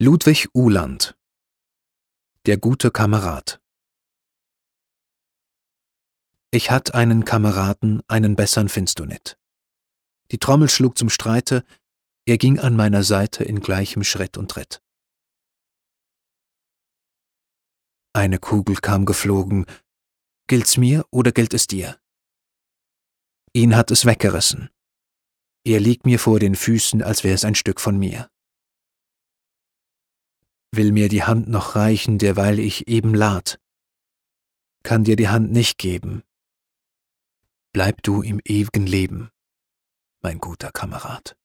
Ludwig Uhland Der gute Kamerad Ich hatt einen Kameraden, einen bessern findst du nit. Die Trommel schlug zum Streite, er ging an meiner Seite in gleichem Schritt und Tritt. Eine Kugel kam geflogen, gilt's mir oder gilt es dir? Ihn hat es weggerissen. Er liegt mir vor den Füßen, als wär's ein Stück von mir. Will mir die Hand noch reichen, derweil ich eben lad. Kann dir die Hand nicht geben. Bleib du im ewigen Leben, mein guter Kamerad.